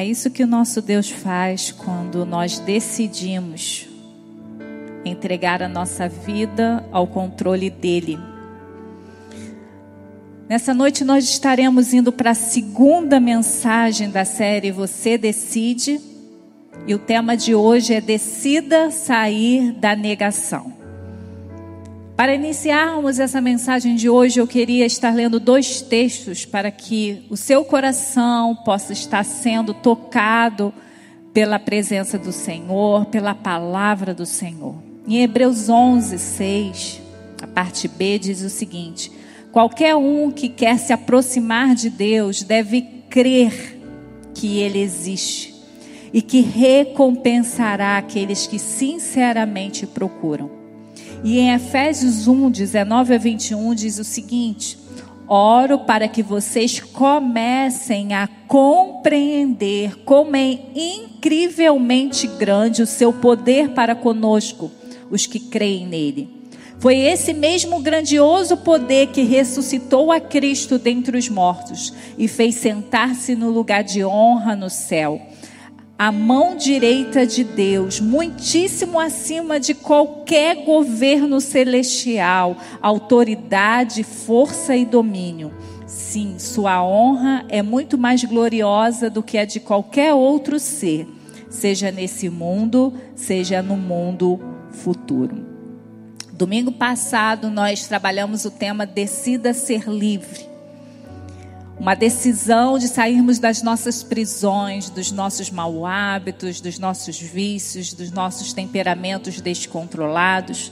É isso que o nosso Deus faz quando nós decidimos entregar a nossa vida ao controle dele. Nessa noite nós estaremos indo para a segunda mensagem da série Você Decide. E o tema de hoje é Decida sair da negação. Para iniciarmos essa mensagem de hoje, eu queria estar lendo dois textos para que o seu coração possa estar sendo tocado pela presença do Senhor, pela palavra do Senhor. Em Hebreus 11, 6, a parte B diz o seguinte: Qualquer um que quer se aproximar de Deus deve crer que Ele existe e que recompensará aqueles que sinceramente procuram. E em Efésios 1, 19 a 21 diz o seguinte: Oro para que vocês comecem a compreender como é incrivelmente grande o seu poder para conosco, os que creem nele. Foi esse mesmo grandioso poder que ressuscitou a Cristo dentre os mortos e fez sentar-se no lugar de honra no céu a mão direita de Deus, muitíssimo acima de qualquer governo celestial, autoridade, força e domínio. Sim, sua honra é muito mais gloriosa do que a de qualquer outro ser, seja nesse mundo, seja no mundo futuro. Domingo passado nós trabalhamos o tema Decida ser livre uma decisão de sairmos das nossas prisões, dos nossos mau hábitos, dos nossos vícios, dos nossos temperamentos descontrolados.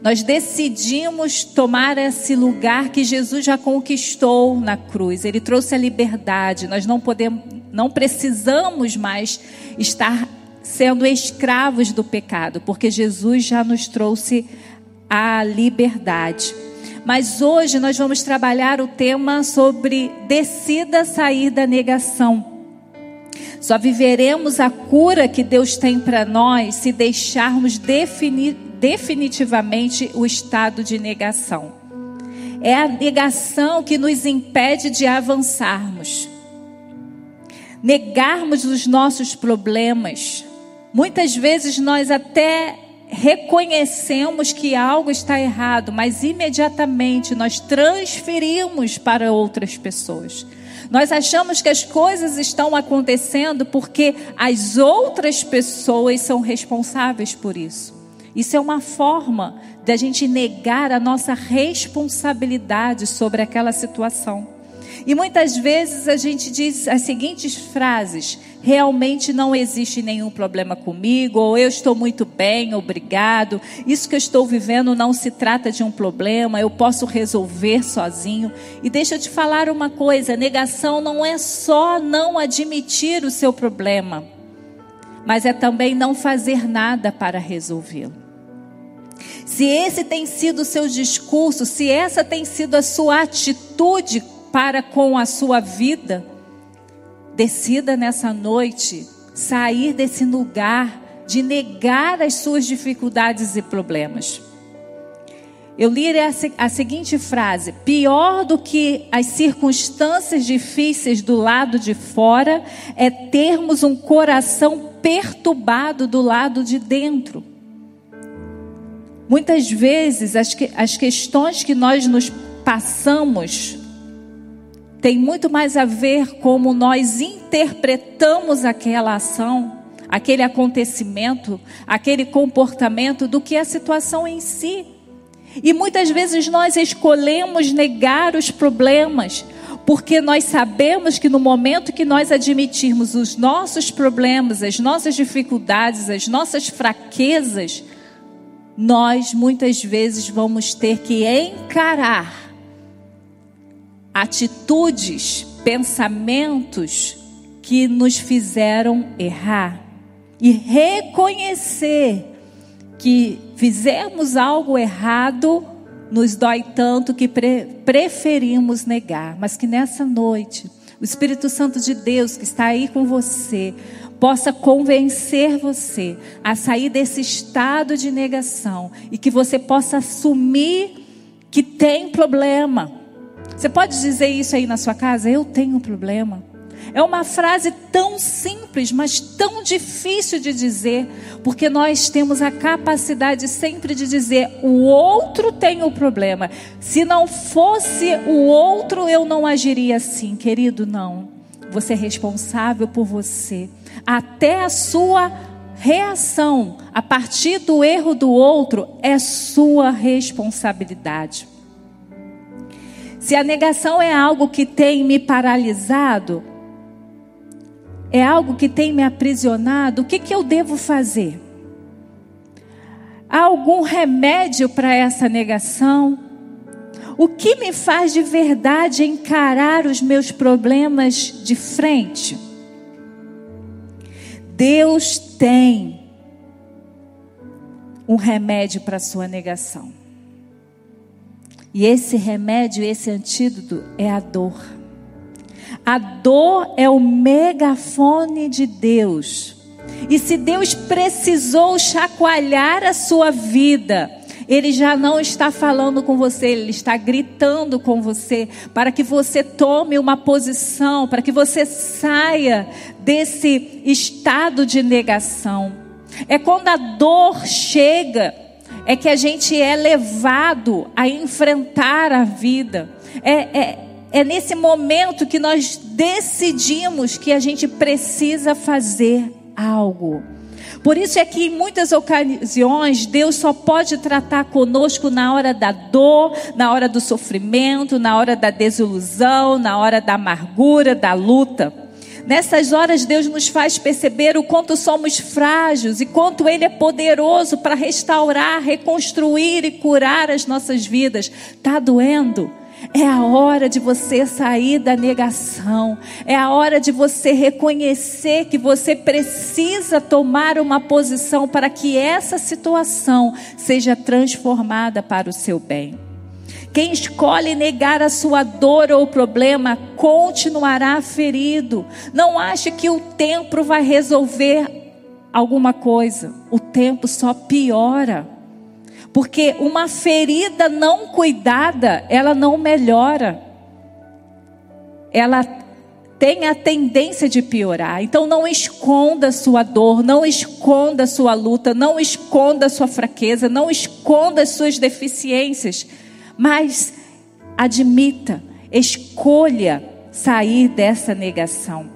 Nós decidimos tomar esse lugar que Jesus já conquistou na cruz. Ele trouxe a liberdade. Nós não podemos, não precisamos mais estar sendo escravos do pecado, porque Jesus já nos trouxe a liberdade. Mas hoje nós vamos trabalhar o tema sobre decida sair da negação. Só viveremos a cura que Deus tem para nós se deixarmos definir, definitivamente o estado de negação. É a negação que nos impede de avançarmos. Negarmos os nossos problemas. Muitas vezes nós até reconhecemos que algo está errado, mas imediatamente nós transferimos para outras pessoas. Nós achamos que as coisas estão acontecendo porque as outras pessoas são responsáveis por isso. Isso é uma forma de a gente negar a nossa responsabilidade sobre aquela situação. E muitas vezes a gente diz as seguintes frases: realmente não existe nenhum problema comigo, ou eu estou muito bem, obrigado. Isso que eu estou vivendo não se trata de um problema, eu posso resolver sozinho. E deixa eu te falar uma coisa: negação não é só não admitir o seu problema, mas é também não fazer nada para resolvê-lo. Se esse tem sido o seu discurso, se essa tem sido a sua atitude para com a sua vida, decida nessa noite sair desse lugar de negar as suas dificuldades e problemas. Eu li a, seguinte frase: pior do que as circunstâncias difíceis do lado de fora é termos um coração perturbado do lado de dentro. Muitas vezes as, que, as questões que nós nos passamos tem muito mais a ver como nós interpretamos aquela ação, aquele acontecimento, aquele comportamento do que a situação em si. E muitas vezes nós escolhemos negar os problemas, porque nós sabemos que no momento que nós admitirmos os nossos problemas, as nossas dificuldades, as nossas fraquezas, nós muitas vezes vamos ter que encarar atitudes, pensamentos que nos fizeram errar. E reconhecer que fizemos algo errado nos dói tanto que pre preferimos negar, mas que nessa noite o Espírito Santo de Deus que está aí com você possa convencer você a sair desse estado de negação e que você possa assumir que tem problema você pode dizer isso aí na sua casa? Eu tenho um problema. É uma frase tão simples, mas tão difícil de dizer, porque nós temos a capacidade sempre de dizer: o outro tem o problema. Se não fosse o outro, eu não agiria assim, querido, não. Você é responsável por você. Até a sua reação a partir do erro do outro é sua responsabilidade. Se a negação é algo que tem me paralisado, é algo que tem me aprisionado, o que, que eu devo fazer? Há algum remédio para essa negação? O que me faz de verdade encarar os meus problemas de frente? Deus tem um remédio para a sua negação. E esse remédio, esse antídoto é a dor. A dor é o megafone de Deus. E se Deus precisou chacoalhar a sua vida, Ele já não está falando com você, Ele está gritando com você, para que você tome uma posição, para que você saia desse estado de negação. É quando a dor chega é que a gente é levado a enfrentar a vida. É, é, é nesse momento que nós decidimos que a gente precisa fazer algo. Por isso é que em muitas ocasiões Deus só pode tratar conosco na hora da dor, na hora do sofrimento, na hora da desilusão, na hora da amargura, da luta. Nessas horas, Deus nos faz perceber o quanto somos frágeis e quanto Ele é poderoso para restaurar, reconstruir e curar as nossas vidas. Está doendo? É a hora de você sair da negação. É a hora de você reconhecer que você precisa tomar uma posição para que essa situação seja transformada para o seu bem. Quem escolhe negar a sua dor ou problema continuará ferido. Não ache que o tempo vai resolver alguma coisa. O tempo só piora. Porque uma ferida não cuidada, ela não melhora. Ela tem a tendência de piorar. Então não esconda sua dor, não esconda sua luta, não esconda sua fraqueza, não esconda as suas deficiências mas admita, escolha sair dessa negação.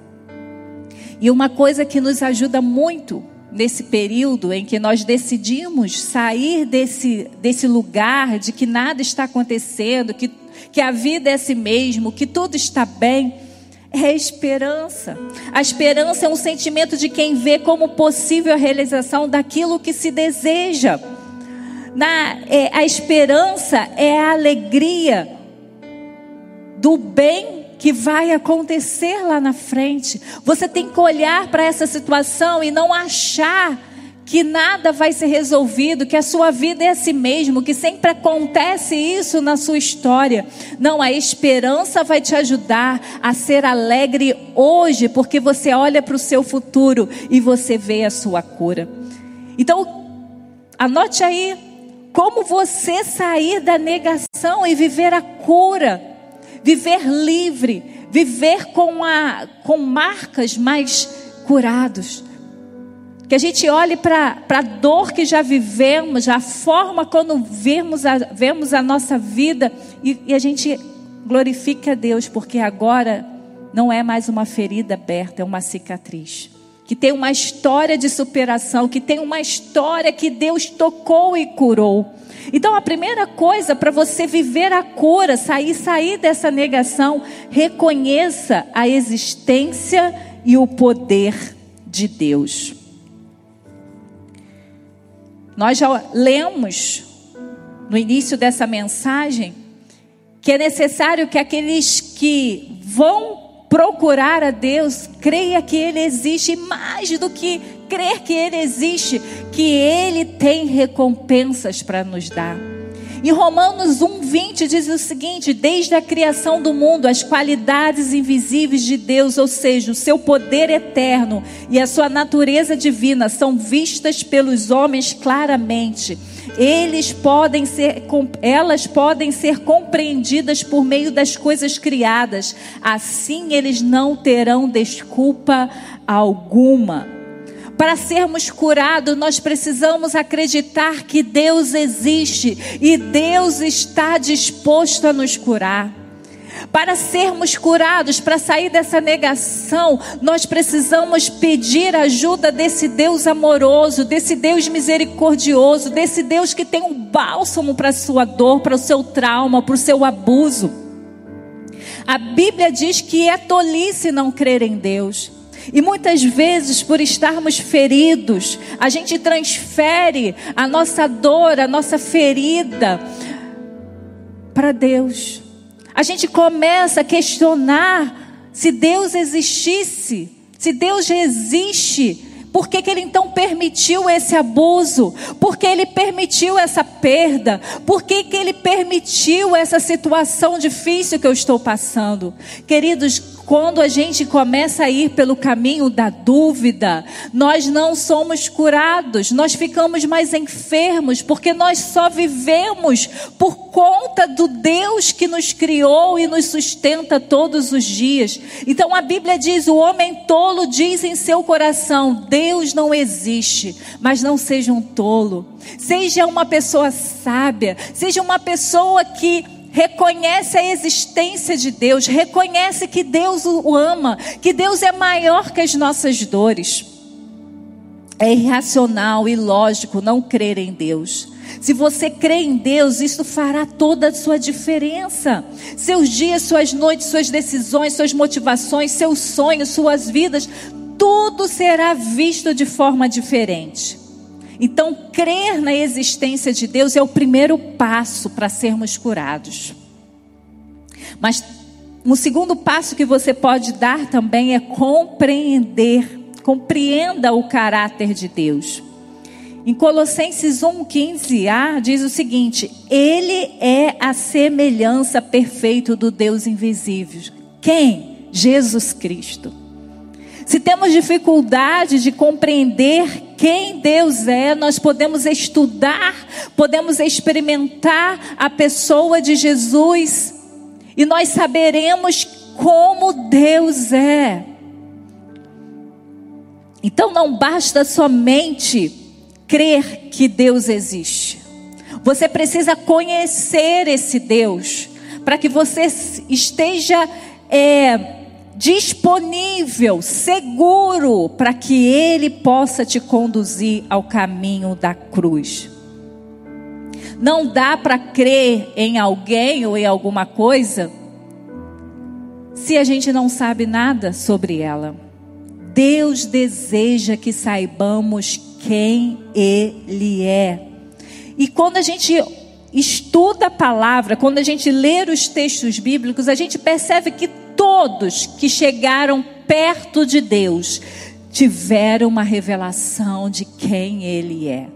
E uma coisa que nos ajuda muito nesse período em que nós decidimos sair desse, desse lugar de que nada está acontecendo, que, que a vida é assim mesmo, que tudo está bem, é a esperança. A esperança é um sentimento de quem vê como possível a realização daquilo que se deseja na, é, a esperança é a alegria do bem que vai acontecer lá na frente. Você tem que olhar para essa situação e não achar que nada vai ser resolvido, que a sua vida é assim mesmo, que sempre acontece isso na sua história. Não, a esperança vai te ajudar a ser alegre hoje, porque você olha para o seu futuro e você vê a sua cura. Então, anote aí como você sair da negação e viver a cura, viver livre, viver com, a, com marcas mais curados. Que a gente olhe para a dor que já vivemos, a forma quando vemos a, vemos a nossa vida e, e a gente glorifique a Deus, porque agora não é mais uma ferida aberta, é uma cicatriz que tem uma história de superação, que tem uma história que Deus tocou e curou. Então a primeira coisa para você viver a cura, sair sair dessa negação, reconheça a existência e o poder de Deus. Nós já lemos no início dessa mensagem que é necessário que aqueles que vão procurar a Deus, creia que Ele existe, mais do que crer que Ele existe, que Ele tem recompensas para nos dar. Em Romanos 1:20 diz o seguinte: desde a criação do mundo, as qualidades invisíveis de Deus, ou seja, o seu poder eterno e a sua natureza divina, são vistas pelos homens claramente eles podem ser, elas podem ser compreendidas por meio das coisas criadas. Assim eles não terão desculpa alguma. Para sermos curados, nós precisamos acreditar que Deus existe e Deus está disposto a nos curar. Para sermos curados, para sair dessa negação, nós precisamos pedir ajuda desse Deus amoroso, desse Deus misericordioso, desse Deus que tem um bálsamo para a sua dor, para o seu trauma, para o seu abuso. A Bíblia diz que é tolice não crer em Deus. E muitas vezes, por estarmos feridos, a gente transfere a nossa dor, a nossa ferida para Deus. A gente começa a questionar se Deus existisse, se Deus existe, por que, que, ele então permitiu esse abuso? Por que ele permitiu essa perda? Por que, que ele permitiu essa situação difícil que eu estou passando? Queridos, quando a gente começa a ir pelo caminho da dúvida, nós não somos curados, nós ficamos mais enfermos, porque nós só vivemos por conta do Deus que nos criou e nos sustenta todos os dias. Então a Bíblia diz: o homem tolo diz em seu coração: Deus não existe, mas não seja um tolo, seja uma pessoa sábia, seja uma pessoa que reconhece a existência de Deus, reconhece que Deus o ama, que Deus é maior que as nossas dores. É irracional e lógico não crer em Deus. Se você crê em Deus, isso fará toda a sua diferença. Seus dias, suas noites, suas decisões, suas motivações, seus sonhos, suas vidas, tudo será visto de forma diferente. Então, crer na existência de Deus é o primeiro passo para sermos curados. Mas um segundo passo que você pode dar também é compreender, compreenda o caráter de Deus. Em Colossenses 1:15a diz o seguinte: Ele é a semelhança perfeita do Deus invisível. Quem? Jesus Cristo. Se temos dificuldade de compreender quem Deus é, nós podemos estudar, podemos experimentar a pessoa de Jesus e nós saberemos como Deus é. Então não basta somente crer que Deus existe. Você precisa conhecer esse Deus para que você esteja é, disponível, seguro, para que Ele possa te conduzir ao caminho da cruz. Não dá para crer em alguém ou em alguma coisa se a gente não sabe nada sobre ela. Deus deseja que saibamos quem Ele é. E quando a gente estuda a palavra, quando a gente lê os textos bíblicos, a gente percebe que todos que chegaram perto de Deus tiveram uma revelação de quem Ele é.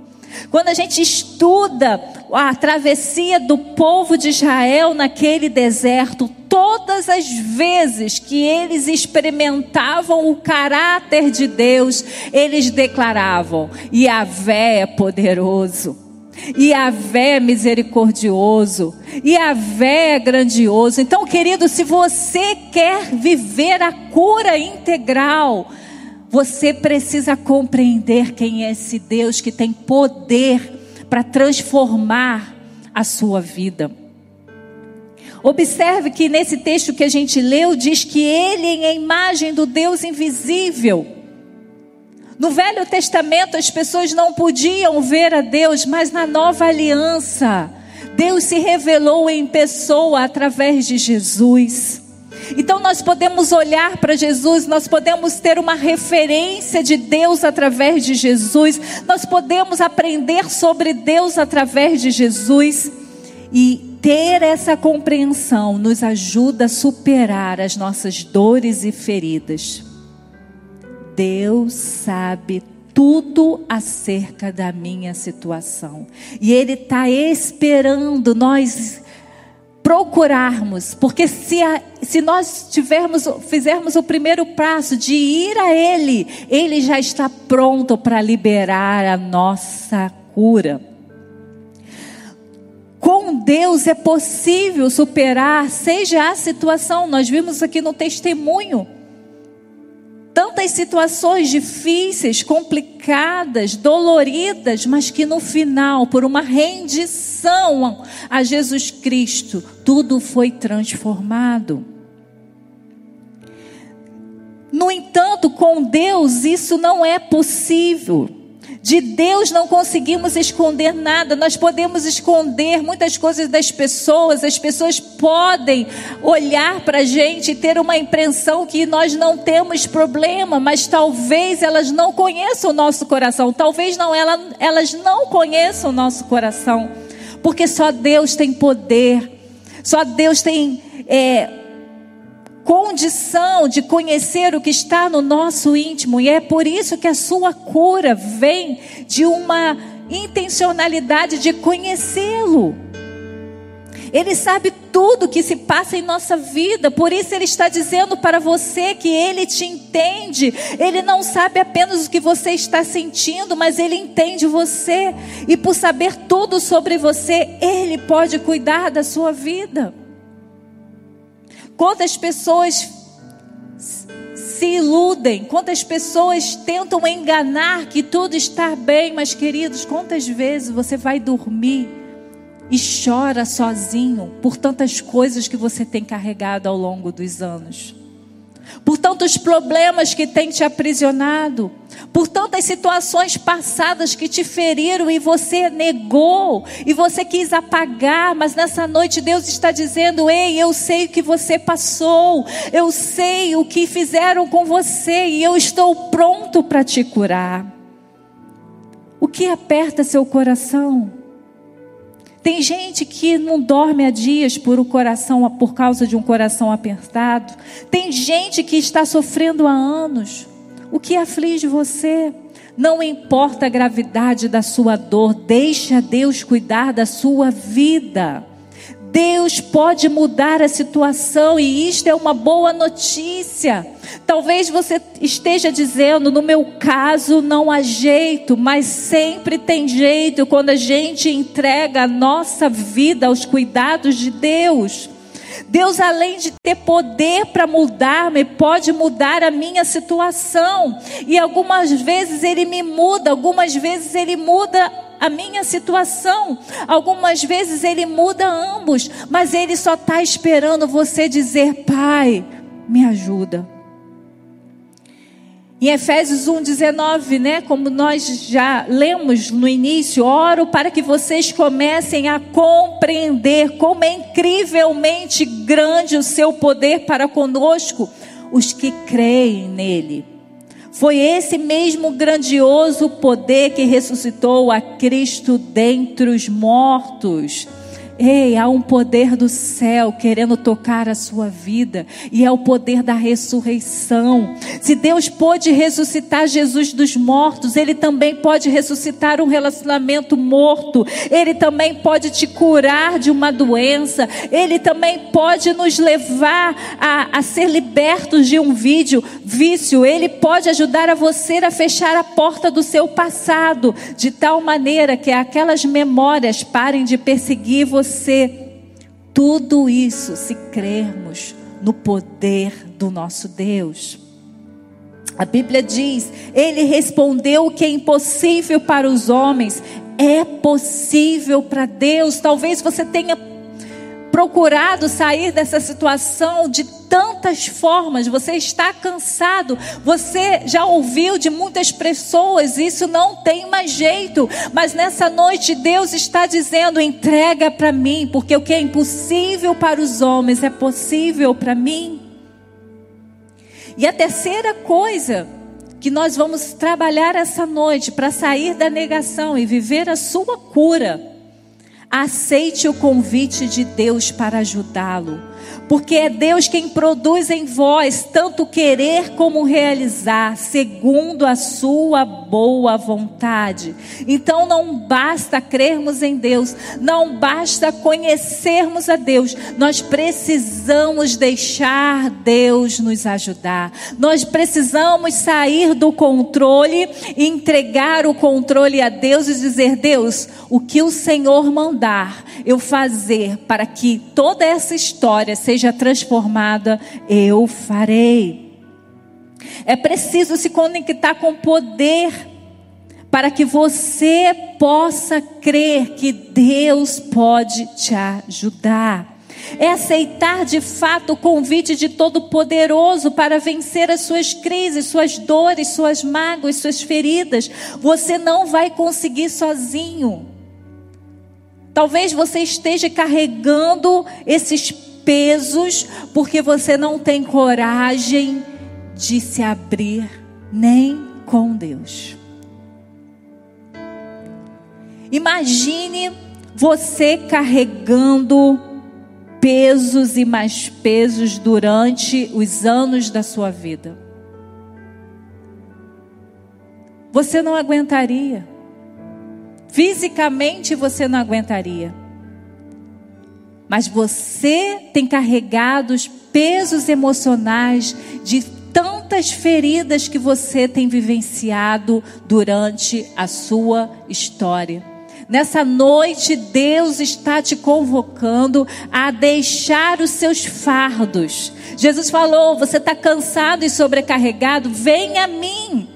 Quando a gente estuda a travessia do povo de Israel naquele deserto, todas as vezes que eles experimentavam o caráter de Deus, eles declaravam: Yahvé é poderoso. E a vé é misericordioso. E a vé é grandioso. Então, querido, se você quer viver a cura integral, você precisa compreender quem é esse Deus que tem poder para transformar a sua vida. Observe que nesse texto que a gente leu diz que ele é a imagem do Deus invisível. No Velho Testamento as pessoas não podiam ver a Deus, mas na nova aliança, Deus se revelou em pessoa através de Jesus. Então nós podemos olhar para Jesus, nós podemos ter uma referência de Deus através de Jesus, nós podemos aprender sobre Deus através de Jesus e ter essa compreensão nos ajuda a superar as nossas dores e feridas. Deus sabe tudo acerca da minha situação. E Ele está esperando nós procurarmos, porque se, a, se nós tivermos, fizermos o primeiro passo de ir a Ele, Ele já está pronto para liberar a nossa cura. Deus é possível superar, seja a situação, nós vimos aqui no testemunho. Tantas situações difíceis, complicadas, doloridas, mas que no final, por uma rendição a Jesus Cristo, tudo foi transformado. No entanto, com Deus isso não é possível. De Deus não conseguimos esconder nada, nós podemos esconder muitas coisas das pessoas, as pessoas podem olhar para a gente e ter uma impressão que nós não temos problema, mas talvez elas não conheçam o nosso coração, talvez não, ela, elas não conheçam o nosso coração, porque só Deus tem poder, só Deus tem. É, condição de conhecer o que está no nosso íntimo, e é por isso que a sua cura vem de uma intencionalidade de conhecê-lo. Ele sabe tudo que se passa em nossa vida, por isso ele está dizendo para você que ele te entende. Ele não sabe apenas o que você está sentindo, mas ele entende você, e por saber tudo sobre você, ele pode cuidar da sua vida. Quantas pessoas se iludem, quantas pessoas tentam enganar que tudo está bem, mas queridos, quantas vezes você vai dormir e chora sozinho por tantas coisas que você tem carregado ao longo dos anos? Tantos problemas que tem te aprisionado, por tantas situações passadas que te feriram e você negou, e você quis apagar, mas nessa noite Deus está dizendo: Ei, eu sei o que você passou, eu sei o que fizeram com você, e eu estou pronto para te curar. O que aperta seu coração? Tem gente que não dorme há dias por o coração, por causa de um coração apertado. Tem gente que está sofrendo há anos. O que aflige você? Não importa a gravidade da sua dor, deixa Deus cuidar da sua vida. Deus pode mudar a situação e isto é uma boa notícia. Talvez você esteja dizendo, no meu caso não há jeito, mas sempre tem jeito quando a gente entrega a nossa vida aos cuidados de Deus. Deus, além de ter poder para mudar-me, pode mudar a minha situação. E algumas vezes Ele me muda, algumas vezes Ele muda a minha situação. Algumas vezes ele muda ambos, mas ele só está esperando você dizer: Pai, me ajuda. Em Efésios 1,19, né, como nós já lemos no início, oro para que vocês comecem a compreender como é incrivelmente grande o seu poder para conosco, os que creem nele. Foi esse mesmo grandioso poder que ressuscitou a Cristo dentre os mortos. Ei, há um poder do céu querendo tocar a sua vida, e é o poder da ressurreição. Se Deus pôde ressuscitar Jesus dos mortos, Ele também pode ressuscitar um relacionamento morto, Ele também pode te curar de uma doença, Ele também pode nos levar a, a ser libertos de um vídeo, vício, Ele pode ajudar a você a fechar a porta do seu passado, de tal maneira que aquelas memórias parem de perseguir você você. Tudo isso se crermos no poder do nosso Deus. A Bíblia diz: Ele respondeu o que é impossível para os homens, é possível para Deus. Talvez você tenha procurado sair dessa situação de tantas formas, você está cansado, você já ouviu de muitas pessoas, isso não tem mais jeito, mas nessa noite Deus está dizendo: entrega para mim, porque o que é impossível para os homens é possível para mim. E a terceira coisa que nós vamos trabalhar essa noite para sair da negação e viver a sua cura Aceite o convite de Deus para ajudá-lo. Porque é Deus quem produz em vós tanto querer como realizar, segundo a sua boa vontade. Então não basta crermos em Deus, não basta conhecermos a Deus, nós precisamos deixar Deus nos ajudar. Nós precisamos sair do controle entregar o controle a Deus e dizer: Deus, o que o Senhor mandar eu fazer para que toda essa história seja seja transformada, eu farei. É preciso se conectar com poder para que você possa crer que Deus pode te ajudar. É aceitar de fato o convite de Todo-Poderoso para vencer as suas crises, suas dores, suas mágoas, suas feridas. Você não vai conseguir sozinho. Talvez você esteja carregando esses pesos, porque você não tem coragem de se abrir nem com Deus. Imagine você carregando pesos e mais pesos durante os anos da sua vida. Você não aguentaria. Fisicamente você não aguentaria. Mas você tem carregado os pesos emocionais de tantas feridas que você tem vivenciado durante a sua história. Nessa noite, Deus está te convocando a deixar os seus fardos. Jesus falou: Você está cansado e sobrecarregado? Vem a mim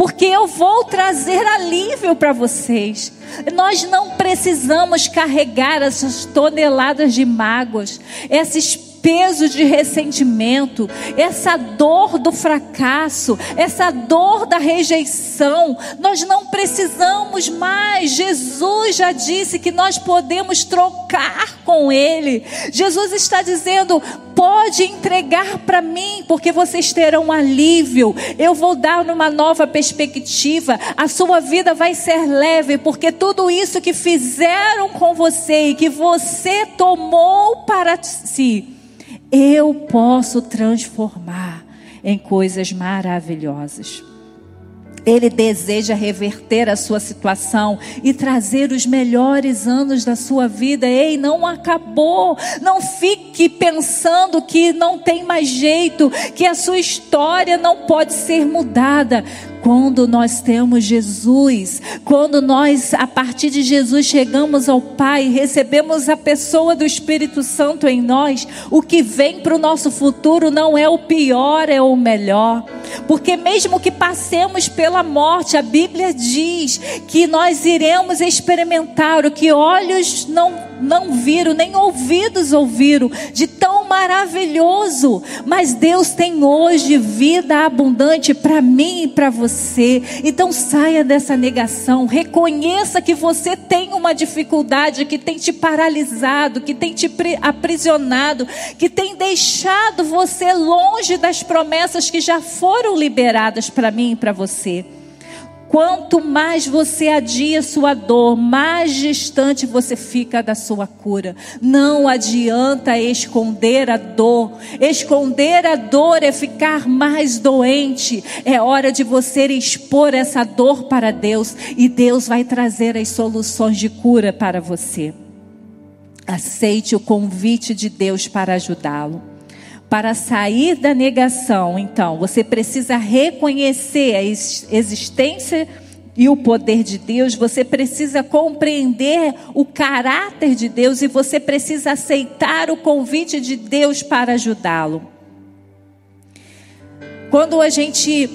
porque eu vou trazer alívio para vocês. Nós não precisamos carregar essas toneladas de mágoas, esses peso de ressentimento, essa dor do fracasso, essa dor da rejeição. Nós não precisamos mais. Jesus já disse que nós podemos trocar com Ele. Jesus está dizendo: pode entregar para mim, porque vocês terão alívio. Eu vou dar uma nova perspectiva. A sua vida vai ser leve, porque tudo isso que fizeram com você e que você tomou para si eu posso transformar em coisas maravilhosas. Ele deseja reverter a sua situação e trazer os melhores anos da sua vida. Ei, não acabou. Não fique pensando que não tem mais jeito, que a sua história não pode ser mudada. Quando nós temos Jesus, quando nós, a partir de Jesus, chegamos ao Pai, recebemos a pessoa do Espírito Santo em nós, o que vem para o nosso futuro não é o pior, é o melhor. Porque mesmo que passemos pela morte, a Bíblia diz que nós iremos experimentar o que olhos não não viram, nem ouvidos ouviram, de tão maravilhoso. Mas Deus tem hoje vida abundante para mim e para você. Então saia dessa negação, reconheça que você tem uma dificuldade que tem te paralisado, que tem te aprisionado, que tem deixado você longe das promessas que já foram liberadas para mim e para você. Quanto mais você adia sua dor, mais distante você fica da sua cura. Não adianta esconder a dor. Esconder a dor é ficar mais doente. É hora de você expor essa dor para Deus e Deus vai trazer as soluções de cura para você. Aceite o convite de Deus para ajudá-lo. Para sair da negação, então, você precisa reconhecer a existência e o poder de Deus, você precisa compreender o caráter de Deus e você precisa aceitar o convite de Deus para ajudá-lo. Quando a gente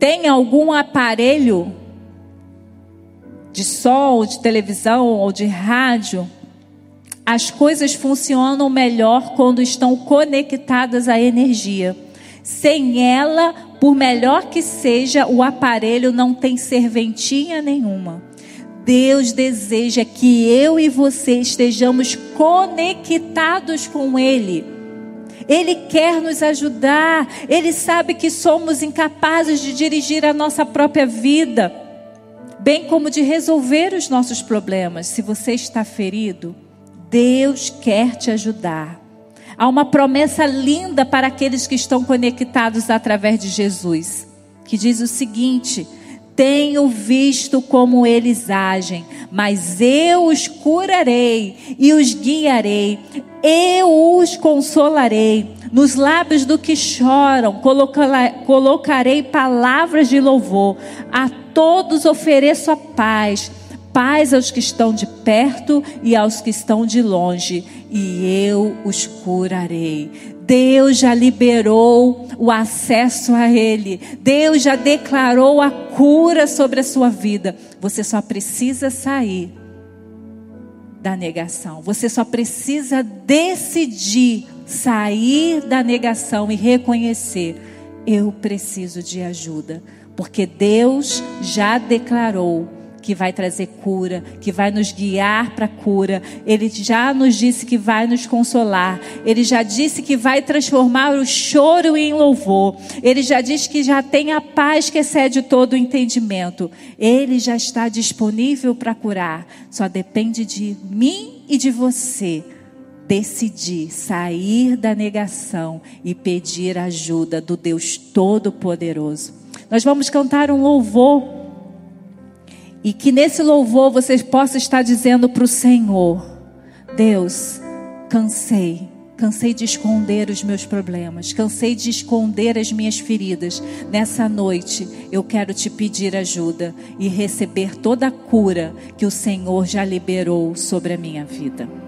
tem algum aparelho de som, de televisão ou de rádio, as coisas funcionam melhor quando estão conectadas à energia. Sem ela, por melhor que seja, o aparelho não tem serventinha nenhuma. Deus deseja que eu e você estejamos conectados com Ele. Ele quer nos ajudar. Ele sabe que somos incapazes de dirigir a nossa própria vida, bem como de resolver os nossos problemas. Se você está ferido, Deus quer te ajudar. Há uma promessa linda para aqueles que estão conectados através de Jesus, que diz o seguinte: tenho visto como eles agem, mas eu os curarei e os guiarei, eu os consolarei. Nos lábios do que choram, colocarei palavras de louvor. A todos ofereço a paz paz aos que estão de perto e aos que estão de longe, e eu os curarei. Deus já liberou o acesso a Ele. Deus já declarou a cura sobre a sua vida. Você só precisa sair da negação. Você só precisa decidir sair da negação e reconhecer: eu preciso de ajuda. Porque Deus já declarou que vai trazer cura, que vai nos guiar para a cura. Ele já nos disse que vai nos consolar. Ele já disse que vai transformar o choro em louvor. Ele já disse que já tem a paz que excede todo o entendimento. Ele já está disponível para curar. Só depende de mim e de você decidir sair da negação e pedir ajuda do Deus Todo-Poderoso. Nós vamos cantar um louvor e que nesse louvor você possa estar dizendo para o Senhor: Deus, cansei. Cansei de esconder os meus problemas, cansei de esconder as minhas feridas. Nessa noite eu quero te pedir ajuda e receber toda a cura que o Senhor já liberou sobre a minha vida.